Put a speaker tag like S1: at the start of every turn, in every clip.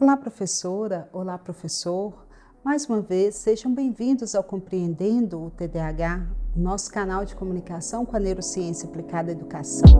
S1: Olá, professora. Olá, professor. Mais uma vez, sejam bem-vindos ao Compreendendo o TDAH, nosso canal de comunicação com a neurociência aplicada à educação.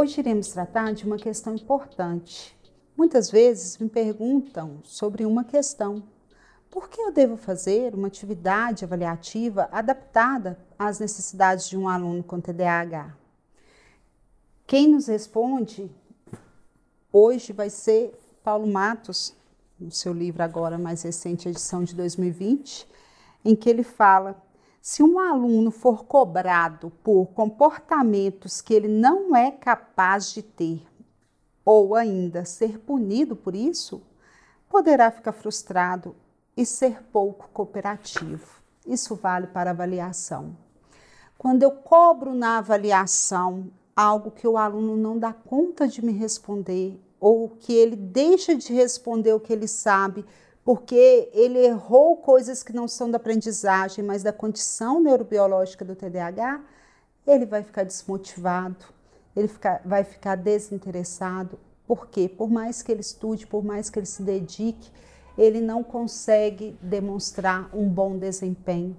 S1: Hoje iremos tratar de uma questão importante. Muitas vezes me perguntam sobre uma questão por que eu devo fazer uma atividade avaliativa adaptada às necessidades de um aluno com TDAH? Quem nos responde hoje vai ser Paulo Matos, no seu livro agora mais recente, edição de 2020, em que ele fala: se um aluno for cobrado por comportamentos que ele não é capaz de ter, ou ainda ser punido por isso, poderá ficar frustrado e ser pouco cooperativo. Isso vale para avaliação. Quando eu cobro na avaliação algo que o aluno não dá conta de me responder, ou que ele deixa de responder o que ele sabe, porque ele errou coisas que não são da aprendizagem, mas da condição neurobiológica do TDAH, ele vai ficar desmotivado, ele fica, vai ficar desinteressado. Por quê? Por mais que ele estude, por mais que ele se dedique, ele não consegue demonstrar um bom desempenho.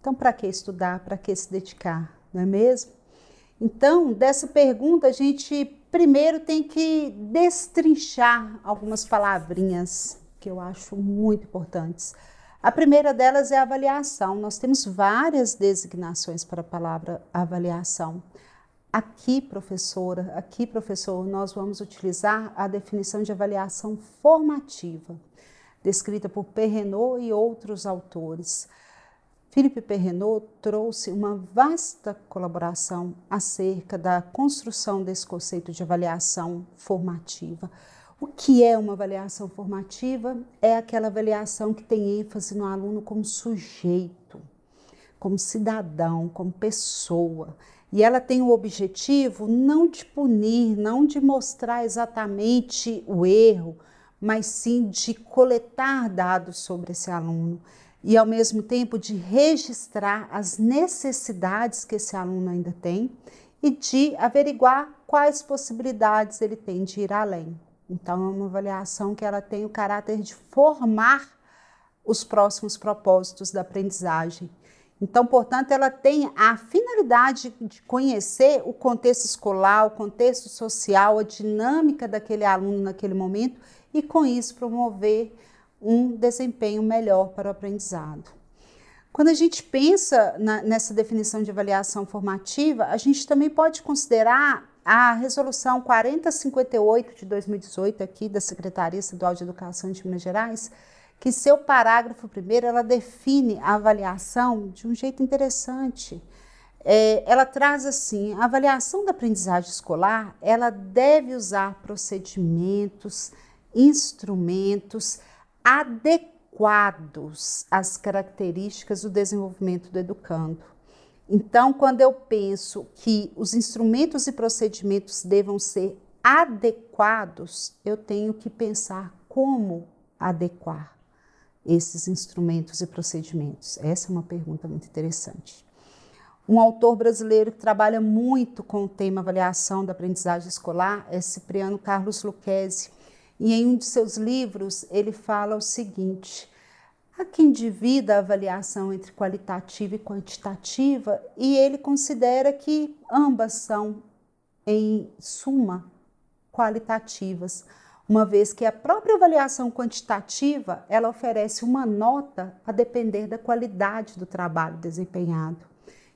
S1: Então, para que estudar? Para que se dedicar? Não é mesmo? Então, dessa pergunta, a gente primeiro tem que destrinchar algumas palavrinhas que eu acho muito importantes. A primeira delas é a avaliação. Nós temos várias designações para a palavra avaliação. Aqui, professora, aqui, professor, nós vamos utilizar a definição de avaliação formativa descrita por Perrenot e outros autores. Philippe Perrenot trouxe uma vasta colaboração acerca da construção desse conceito de avaliação formativa. O que é uma avaliação formativa? É aquela avaliação que tem ênfase no aluno como sujeito, como cidadão, como pessoa. E ela tem o objetivo não de punir, não de mostrar exatamente o erro, mas sim de coletar dados sobre esse aluno e, ao mesmo tempo, de registrar as necessidades que esse aluno ainda tem e de averiguar quais possibilidades ele tem de ir além. Então, é uma avaliação que ela tem o caráter de formar os próximos propósitos da aprendizagem. Então, portanto, ela tem a finalidade de conhecer o contexto escolar, o contexto social, a dinâmica daquele aluno naquele momento e, com isso, promover um desempenho melhor para o aprendizado. Quando a gente pensa na, nessa definição de avaliação formativa, a gente também pode considerar a resolução 4058 de 2018 aqui da Secretaria Estadual de Educação de Minas Gerais, que seu parágrafo primeiro ela define a avaliação de um jeito interessante. É, ela traz assim, a avaliação da aprendizagem escolar, ela deve usar procedimentos, instrumentos adequados às características do desenvolvimento do educando. Então, quando eu penso que os instrumentos e procedimentos devam ser adequados, eu tenho que pensar como adequar esses instrumentos e procedimentos? Essa é uma pergunta muito interessante. Um autor brasileiro que trabalha muito com o tema avaliação da aprendizagem escolar é Cipriano Carlos Lucchesi. E em um de seus livros, ele fala o seguinte: há quem divida a avaliação entre qualitativa e quantitativa, e ele considera que ambas são, em suma, qualitativas, uma vez que a própria avaliação quantitativa ela oferece uma nota a depender da qualidade do trabalho desempenhado.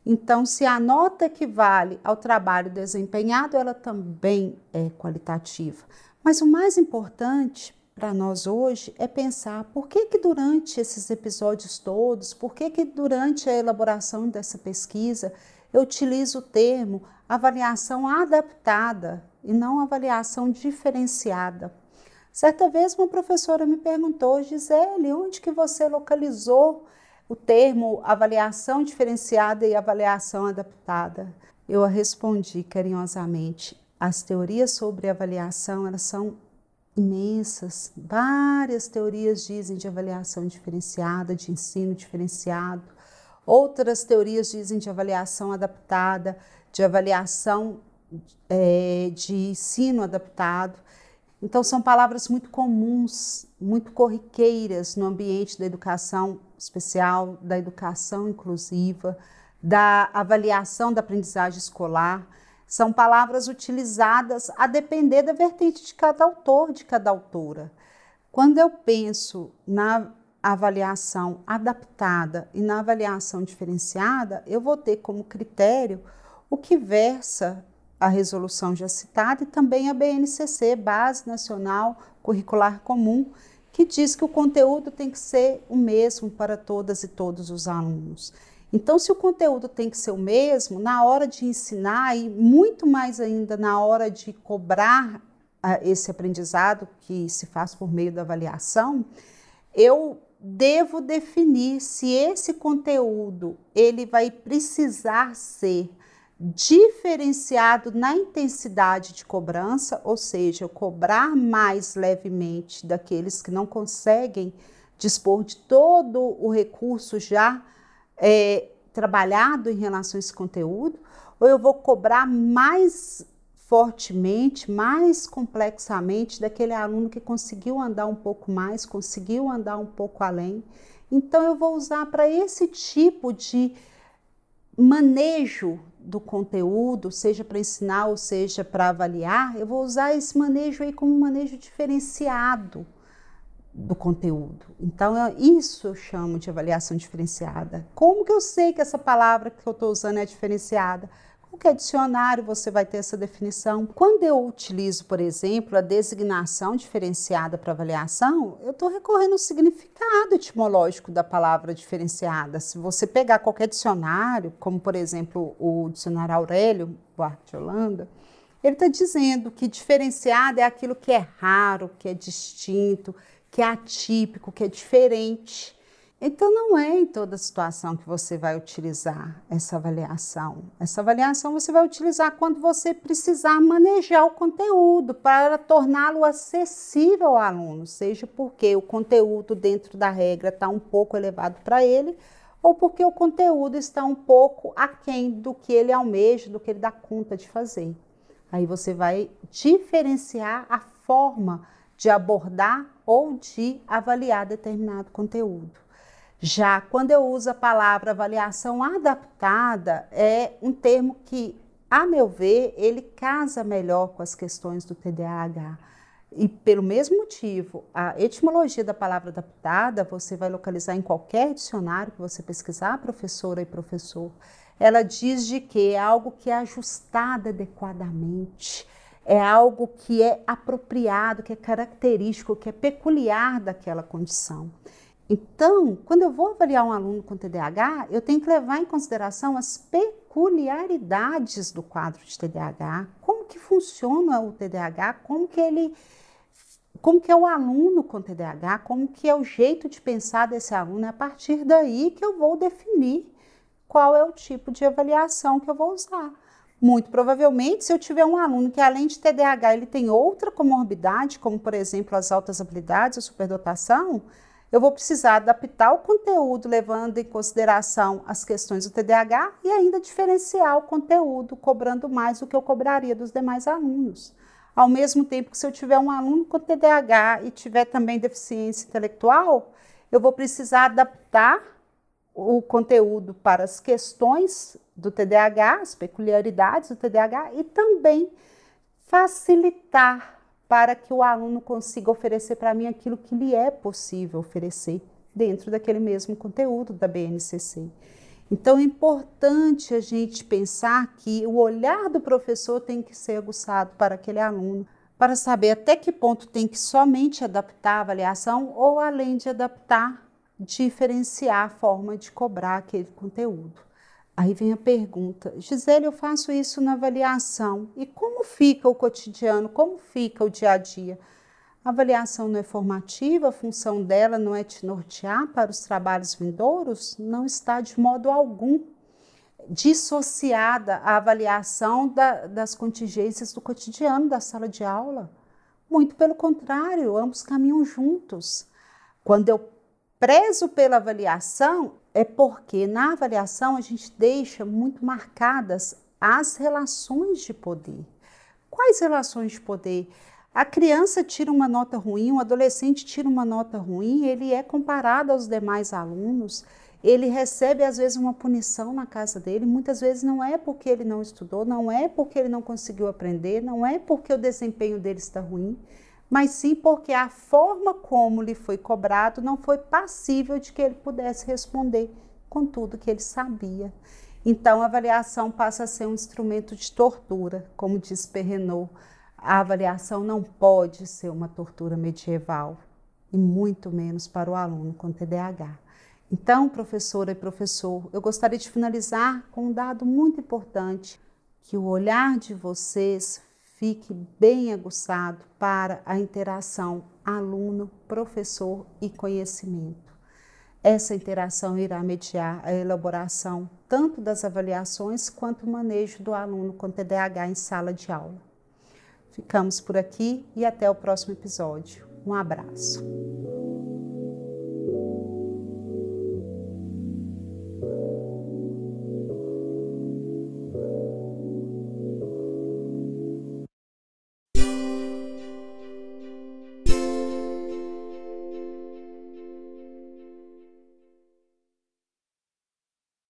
S1: Então, se a nota equivale ao trabalho desempenhado, ela também é qualitativa. Mas o mais importante para nós hoje é pensar por que que durante esses episódios todos, por que que durante a elaboração dessa pesquisa eu utilizo o termo avaliação adaptada e não avaliação diferenciada. Certa vez uma professora me perguntou, Gisele, onde que você localizou o termo avaliação diferenciada e avaliação adaptada? Eu a respondi carinhosamente, as teorias sobre avaliação, elas são imensas. Várias teorias dizem de avaliação diferenciada, de ensino diferenciado. Outras teorias dizem de avaliação adaptada, de avaliação é, de ensino adaptado. Então, são palavras muito comuns, muito corriqueiras no ambiente da educação especial, da educação inclusiva, da avaliação da aprendizagem escolar. São palavras utilizadas a depender da vertente de cada autor, de cada autora. Quando eu penso na avaliação adaptada e na avaliação diferenciada, eu vou ter como critério o que versa a resolução já citada e também a BNCC, Base Nacional Curricular Comum, que diz que o conteúdo tem que ser o mesmo para todas e todos os alunos. Então, se o conteúdo tem que ser o mesmo, na hora de ensinar e muito mais ainda na hora de cobrar uh, esse aprendizado que se faz por meio da avaliação, eu devo definir se esse conteúdo ele vai precisar ser diferenciado na intensidade de cobrança, ou seja, cobrar mais levemente daqueles que não conseguem dispor de todo o recurso já é, trabalhado em relação a esse conteúdo, ou eu vou cobrar mais fortemente, mais complexamente daquele aluno que conseguiu andar um pouco mais, conseguiu andar um pouco além. Então, eu vou usar para esse tipo de manejo do conteúdo, seja para ensinar ou seja para avaliar, eu vou usar esse manejo aí como um manejo diferenciado do conteúdo. Então, isso eu chamo de avaliação diferenciada. Como que eu sei que essa palavra que eu estou usando é diferenciada? Qualquer dicionário você vai ter essa definição. Quando eu utilizo, por exemplo, a designação diferenciada para avaliação, eu estou recorrendo ao significado etimológico da palavra diferenciada. Se você pegar qualquer dicionário, como por exemplo o dicionário Aurélio Buarque de Holanda, ele está dizendo que diferenciado é aquilo que é raro, que é distinto, que é atípico, que é diferente. Então, não é em toda situação que você vai utilizar essa avaliação. Essa avaliação você vai utilizar quando você precisar manejar o conteúdo para torná-lo acessível ao aluno, seja porque o conteúdo dentro da regra está um pouco elevado para ele, ou porque o conteúdo está um pouco aquém do que ele almeja, do que ele dá conta de fazer. Aí você vai diferenciar a forma de abordar ou de avaliar determinado conteúdo. Já quando eu uso a palavra avaliação adaptada, é um termo que, a meu ver, ele casa melhor com as questões do TDAH. E pelo mesmo motivo, a etimologia da palavra adaptada você vai localizar em qualquer dicionário que você pesquisar, professora e professor. Ela diz de que é algo que é ajustado adequadamente, é algo que é apropriado, que é característico, que é peculiar daquela condição. Então, quando eu vou avaliar um aluno com TDAH, eu tenho que levar em consideração as peculiaridades do quadro de TDAH, como que funciona o TDAH, como que ele como que é o aluno com TDAH, como que é o jeito de pensar desse aluno, é a partir daí que eu vou definir qual é o tipo de avaliação que eu vou usar. Muito provavelmente, se eu tiver um aluno que além de TDAH, ele tem outra comorbidade, como por exemplo as altas habilidades, a superdotação, eu vou precisar adaptar o conteúdo levando em consideração as questões do TDAH e ainda diferenciar o conteúdo, cobrando mais do que eu cobraria dos demais alunos. Ao mesmo tempo que se eu tiver um aluno com TDAH e tiver também deficiência intelectual, eu vou precisar adaptar o conteúdo para as questões do TDAH, as peculiaridades do TDAH e também facilitar para que o aluno consiga oferecer para mim aquilo que lhe é possível oferecer dentro daquele mesmo conteúdo da BNCC. Então é importante a gente pensar que o olhar do professor tem que ser aguçado para aquele aluno, para saber até que ponto tem que somente adaptar a avaliação ou além de adaptar diferenciar a forma de cobrar aquele conteúdo. Aí vem a pergunta, Gisele, eu faço isso na avaliação. E como fica o cotidiano? Como fica o dia a dia? A avaliação não é formativa, a função dela não é te nortear para os trabalhos vindouros? Não está de modo algum. dissociada à avaliação da, das contingências do cotidiano da sala de aula. Muito pelo contrário, ambos caminham juntos. Quando eu prezo pela avaliação, é porque na avaliação a gente deixa muito marcadas as relações de poder. Quais relações de poder? A criança tira uma nota ruim, o adolescente tira uma nota ruim, ele é comparado aos demais alunos, ele recebe às vezes uma punição na casa dele, muitas vezes não é porque ele não estudou, não é porque ele não conseguiu aprender, não é porque o desempenho dele está ruim, mas sim porque a forma como lhe foi cobrado não foi passível de que ele pudesse responder com tudo que ele sabia. Então, a avaliação passa a ser um instrumento de tortura, como diz Perrenot. A avaliação não pode ser uma tortura medieval, e muito menos para o aluno com TDAH. Então, professora e professor, eu gostaria de finalizar com um dado muito importante: que o olhar de vocês fique bem aguçado para a interação aluno, professor e conhecimento. Essa interação irá mediar a elaboração tanto das avaliações quanto o manejo do aluno com TDAH em sala de aula. Ficamos por aqui e até o próximo episódio. Um abraço.